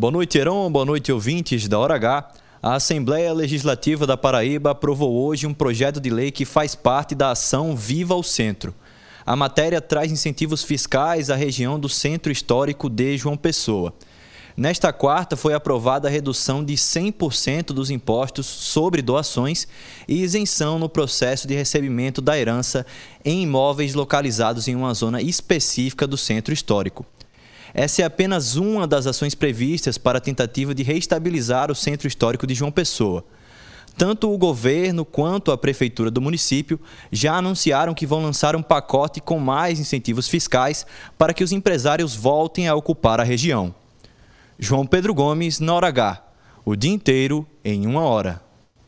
Boa noite, Heron. Boa noite, ouvintes da Hora H. A Assembleia Legislativa da Paraíba aprovou hoje um projeto de lei que faz parte da ação Viva o Centro. A matéria traz incentivos fiscais à região do Centro Histórico de João Pessoa. Nesta quarta, foi aprovada a redução de 100% dos impostos sobre doações e isenção no processo de recebimento da herança em imóveis localizados em uma zona específica do Centro Histórico. Essa é apenas uma das ações previstas para a tentativa de reestabilizar o centro histórico de João Pessoa. Tanto o governo quanto a prefeitura do município já anunciaram que vão lançar um pacote com mais incentivos fiscais para que os empresários voltem a ocupar a região. João Pedro Gomes, na hora H. O dia inteiro em uma hora.